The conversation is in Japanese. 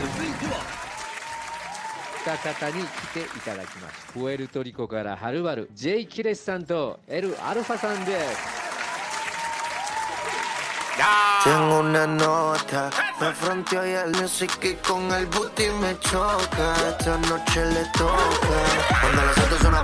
続いては二方に来ていただきますプエルトリコからはるばる J キレスさんと L アルファさんです Tengo una nota, me fronteo y el music y con el booty me choca. Esta noche le toca. Cuando las autos suena